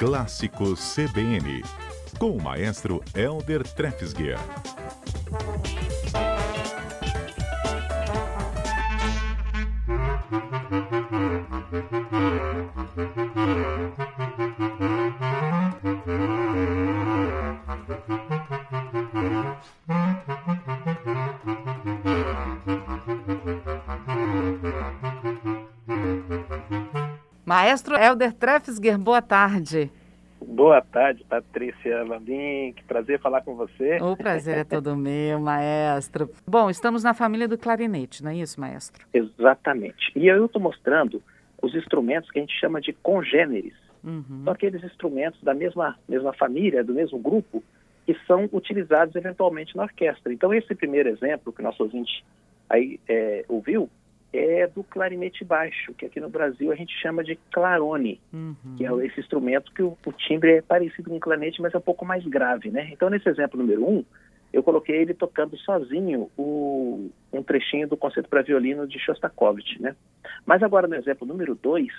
Clássicos CBN, com o maestro Elder Trefsguer. Maestro Helder Trefsger, boa tarde. Boa tarde, Patrícia Landim. Que prazer falar com você. O prazer é todo meu, maestro. Bom, estamos na família do clarinete, não é isso, maestro? Exatamente. E eu estou mostrando os instrumentos que a gente chama de congêneres. Uhum. São aqueles instrumentos da mesma, mesma família, do mesmo grupo, que são utilizados eventualmente na orquestra. Então, esse primeiro exemplo que nosso ouvinte aí é, ouviu é do clarinete baixo, que aqui no Brasil a gente chama de clarone, Uhum. que é esse instrumento que o, o timbre é parecido com o clarinete, mas é um pouco mais grave, né? Então, nesse exemplo número um, eu coloquei ele tocando sozinho o, um trechinho do concerto para violino de Shostakovich, né? Mas agora, no exemplo número dois,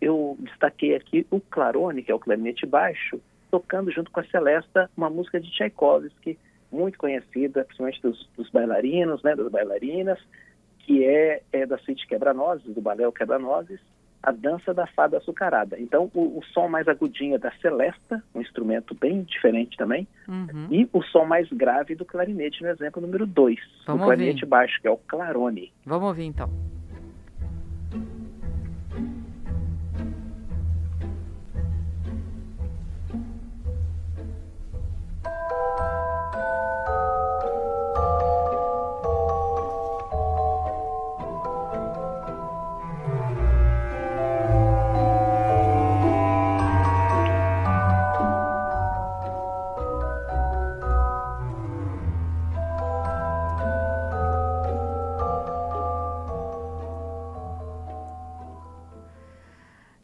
eu destaquei aqui o clarone, que é o clarinete baixo, tocando junto com a Celesta uma música de Tchaikovsky, muito conhecida, principalmente dos, dos bailarinos, né, das bailarinas, que é, é da suíte Quebra-Nozes, do balé O Quebra-Nozes, a dança da fada açucarada. Então, o, o, som mais agudinho é da Celesta, um instrumento bem diferente também, Uhum. e o som mais grave do clarinete, no exemplo número 2, do Vamos clarinete ouvir. baixo, que é o clarone. Vamos ouvir então.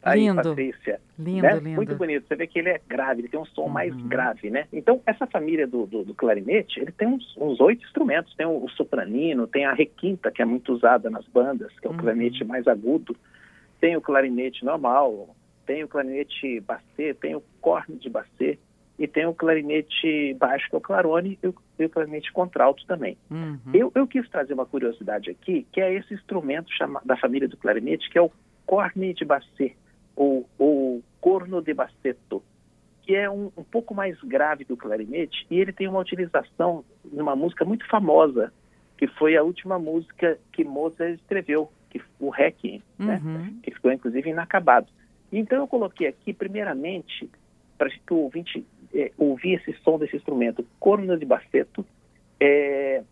Aí, Lindo. Patrícia, Lindo, né? lindo. Muito bonito. Você vê que ele é grave, ele tem um som mais Uhum. grave, né? Então, essa família do, do- do clarinete, ele tem uns, uns oito instrumentos. Tem o, o sopranino, tem a requinta, que é muito usada nas bandas, que é o Uhum. clarinete mais agudo. Tem o clarinete normal, tem o clarinete bassê, tem o corno de bassê e tem o clarinete baixo, que é o clarone, e o, e o clarinete contralto também. Uhum. Eu, eu quis trazer uma curiosidade aqui, que é esse instrumento chama, da família do clarinete, que é o corne de bassê, ou, ou corno de bassetto, que é um, um pouco mais grave do clarinete, e ele tem uma utilização numa música muito famosa, que foi a última música que Mozart escreveu, que o Requiem, né? Uhum. que ficou inclusive inacabado. Então eu coloquei aqui, primeiramente, para que o ouvinte eh, ouvir esse som desse instrumento, corno de basseto, é,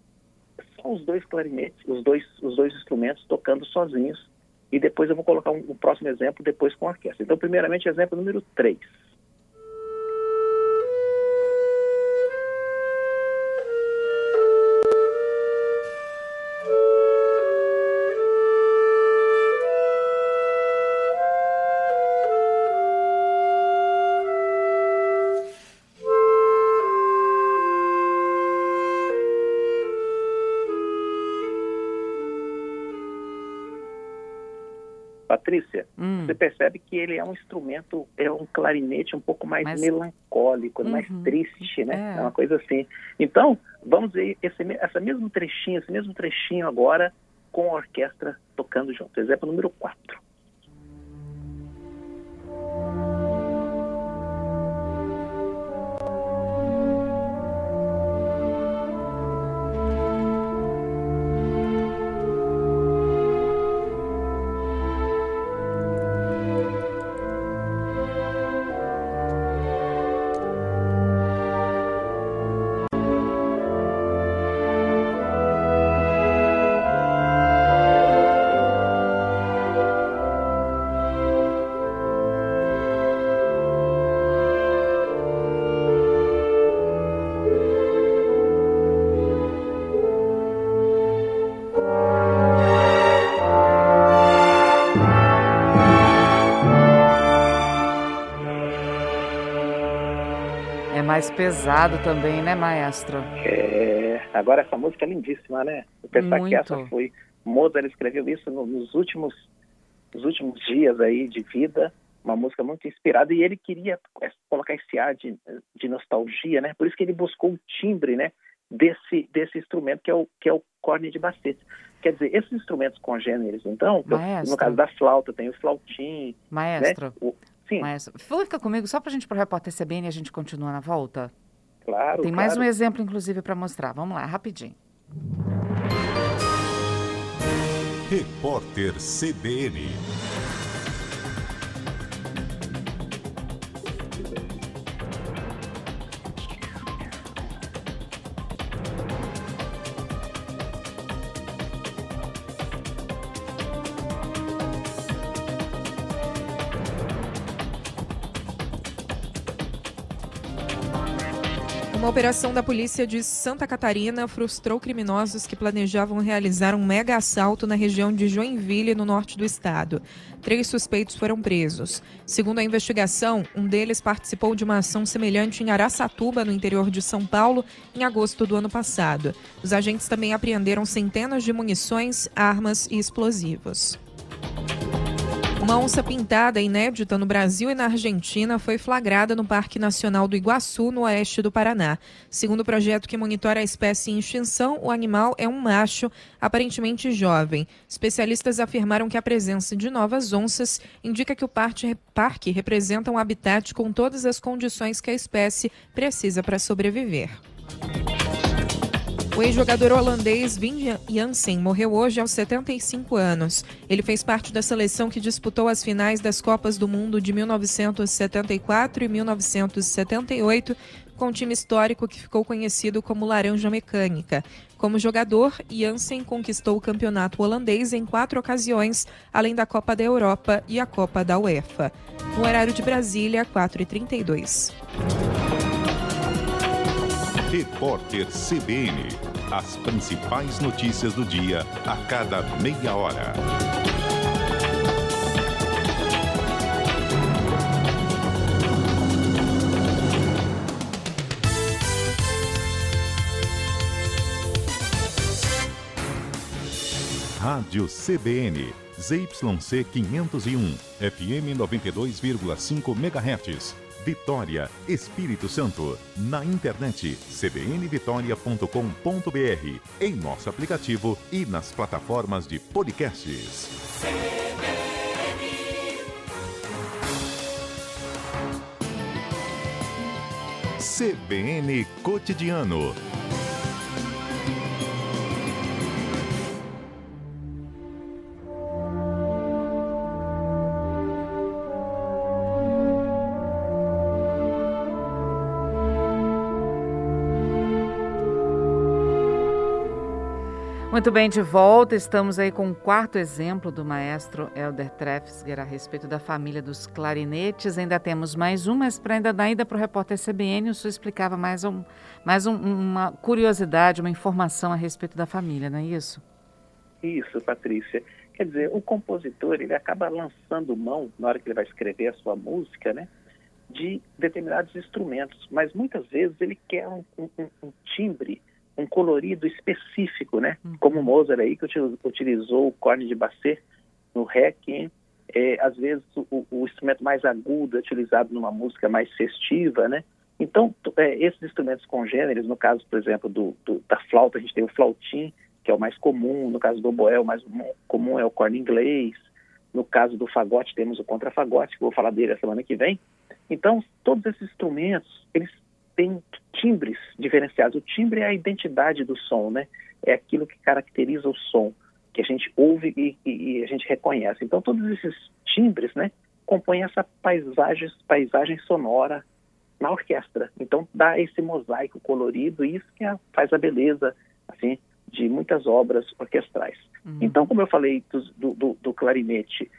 só os dois clarinetes, os dois, os dois instrumentos tocando sozinhos, e depois eu vou colocar um, um próximo exemplo depois com a orquestra. Então, primeiramente, exemplo número 3. Patrícia, Hum. você percebe que ele é um instrumento, é um clarinete um pouco mais Mais- melancólico, mais Uhum. triste, né? É. É. uma coisa assim. Então, vamos ver esse, essa mesmo trechinho, esse mesmo trechinho agora com a orquestra tocando junto. Exemplo número 4. Mais pesado também, né, maestro? É, agora essa música é lindíssima, né? Eu pensar que Muito. essa foi Mozart escreveu isso no- nos últimos nos últimos dias aí de vida uma música muito inspirada e ele queria é, colocar esse ar de, de nostalgia, né? Por isso que ele buscou o timbre, né? Desse, desse instrumento que é o que é o corne de bacete. Quer dizer, esses instrumentos congêneres, então, Maestro. no caso da flauta, tem o flautim. Né? Maestro. Né? O, sim. Maestro, fica comigo só para a gente para o repórter CBN e a gente continua na volta. Claro. Tem claro. mais um exemplo, inclusive, para mostrar. Vamos lá, rapidinho. Repórter CBN. Uma operação da polícia de Santa Catarina frustrou criminosos que planejavam realizar um mega assalto na região de Joinville, no norte do estado. Três suspeitos foram presos. Segundo a investigação, um deles participou de uma ação semelhante em Araçatuba, no interior de São Paulo, em agosto do ano passado. Os agentes também apreenderam centenas de munições, armas e explosivos. Uma onça pintada inédita no Brasil e na Argentina foi flagrada no Parque Nacional do Iguaçu, no oeste do Paraná. Segundo o projeto que monitora a espécie em extinção, o animal é um macho, aparentemente jovem. Especialistas afirmaram que a presença de novas onças indica que o parque representa um habitat com todas as condições que a espécie precisa para sobreviver. O ex-jogador holandês Vin Janssen morreu hoje aos 75 anos. Ele fez parte da seleção que disputou as finais das Copas do Mundo de 1974 e 1978, com um time histórico que ficou conhecido como Laranja Mecânica. Como jogador, Janssen conquistou o campeonato holandês em quatro ocasiões, além da Copa da Europa e a Copa da UEFA. No horário de Brasília, 4h32. Repórter CBN. As principais notícias do dia a cada meia hora. Rádio CBN. ZYC 501, FM 92,5 MHz. Vitória, Espírito Santo. Na internet cbnvitoria.com.br, em nosso aplicativo e nas plataformas de podcasts. CBN Cotidiano. Muito bem, de volta. Estamos aí com o quarto exemplo do maestro Helder Trefsger a respeito da família dos clarinetes. Ainda temos mais um, mas para ainda dar ainda para o repórter CBN, o senhor explicava mais, um, mais um, uma curiosidade, uma informação a respeito da família, não é isso? Isso, Patrícia. Quer dizer, o compositor ele acaba lançando mão, na hora que ele vai escrever a sua música, né, de determinados instrumentos, mas muitas vezes ele quer um, um timbre um colorido específico, né? Uhum. Como o Mozart aí, que utilizou o corne de Basset no Requiem. É, às vezes o, o, instrumento mais agudo é utilizado numa música mais festiva, né? Então, é, esses instrumentos congêneres, no caso, por exemplo, do, do, da flauta, a gente tem o flautim, que é o mais comum, no caso do oboé, o mais comum é o corne inglês, no caso do fagote, temos o contrafagote, que eu vou falar dele a semana que vem. Então, todos esses instrumentos, eles tem timbres diferenciados. O timbre é a identidade do som, né? É aquilo que caracteriza o som, que a gente ouve e, e, e a gente reconhece. Então, todos esses timbres, né, compõem essa paisagem, paisagem sonora na orquestra. Então, dá esse mosaico colorido e isso que é, faz a beleza, assim, de muitas obras orquestrais. Uhum. Então, como eu falei do, do, do clarinete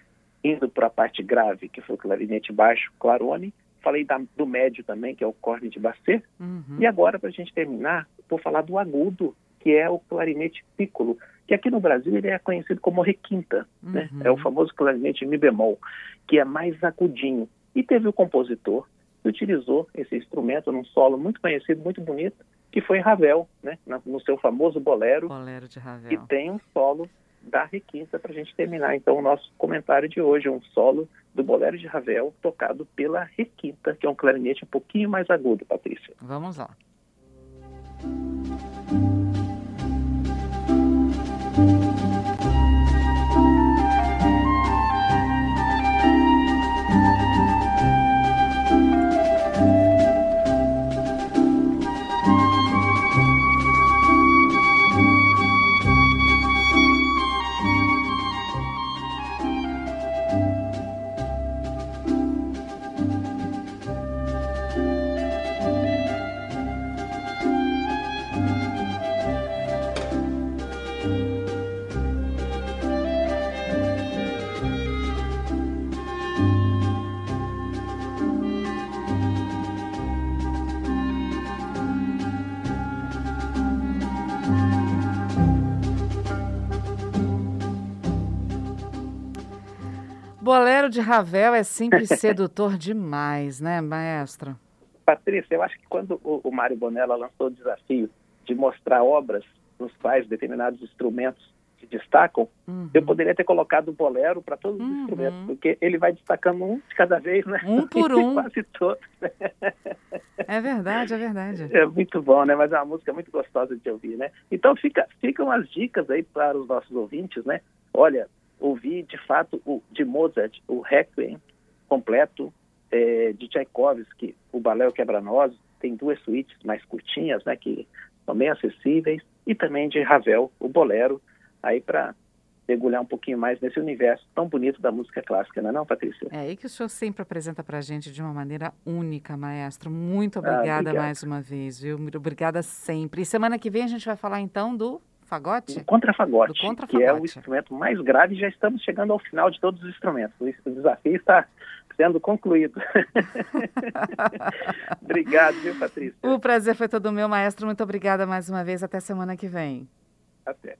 indo para a parte grave, que foi o clarinete baixo, clarone, falei da, do médio também, que é o corne de Basset. Uhum. E agora, para a gente terminar, vou falar do agudo, que é o clarinete piccolo, que aqui no Brasil ele é conhecido como requinta, né? uhum. né? É o famoso clarinete mi bemol, que é mais agudinho. E teve o compositor que utilizou esse instrumento num solo muito conhecido, muito bonito, que foi Ravel, né? No seu famoso bolero. Bolero de Ravel. E tem um solo da requinta para a gente terminar então o nosso comentário de hoje, um solo do Bolero de Ravel, tocado pela Requinta, que é um clarinete um pouquinho mais agudo, Patrícia. Vamos lá. Bolero de Ravel é sempre sedutor demais, né, maestro? Patrícia, eu acho que quando o, o Mário Bonella lançou o desafio de mostrar obras nos quais determinados instrumentos se destacam, uhum. eu poderia ter colocado o bolero para todos os uhum. instrumentos, porque ele vai destacando um de cada vez, né? Um por um. Quase todos. É verdade, é verdade. É muito bom, né? Mas é uma música muito gostosa de ouvir, né? Então fica, ficam as dicas aí para os nossos ouvintes, né? Olha, ouvi de fato o, de Mozart, o Requiem completo, é, de Tchaikovsky, o Balé Quebra-Nós, tem duas suítes mais curtinhas, né, que são bem acessíveis, e também de Ravel, o Bolero, aí para mergulhar um pouquinho mais nesse universo tão bonito da música clássica, não é não, Patrícia? É aí que o senhor sempre apresenta para a gente de uma maneira única, maestro. Muito obrigada ah, mais uma vez, viu? Obrigada sempre. E semana que vem a gente vai falar então do Fagote? O contrafagote, contra que é o instrumento mais grave. Já estamos chegando ao final de todos os instrumentos. O desafio está sendo concluído. Obrigado, viu, Patrícia? O prazer foi todo meu, maestro. Muito obrigada mais uma vez. Até semana que vem. Até.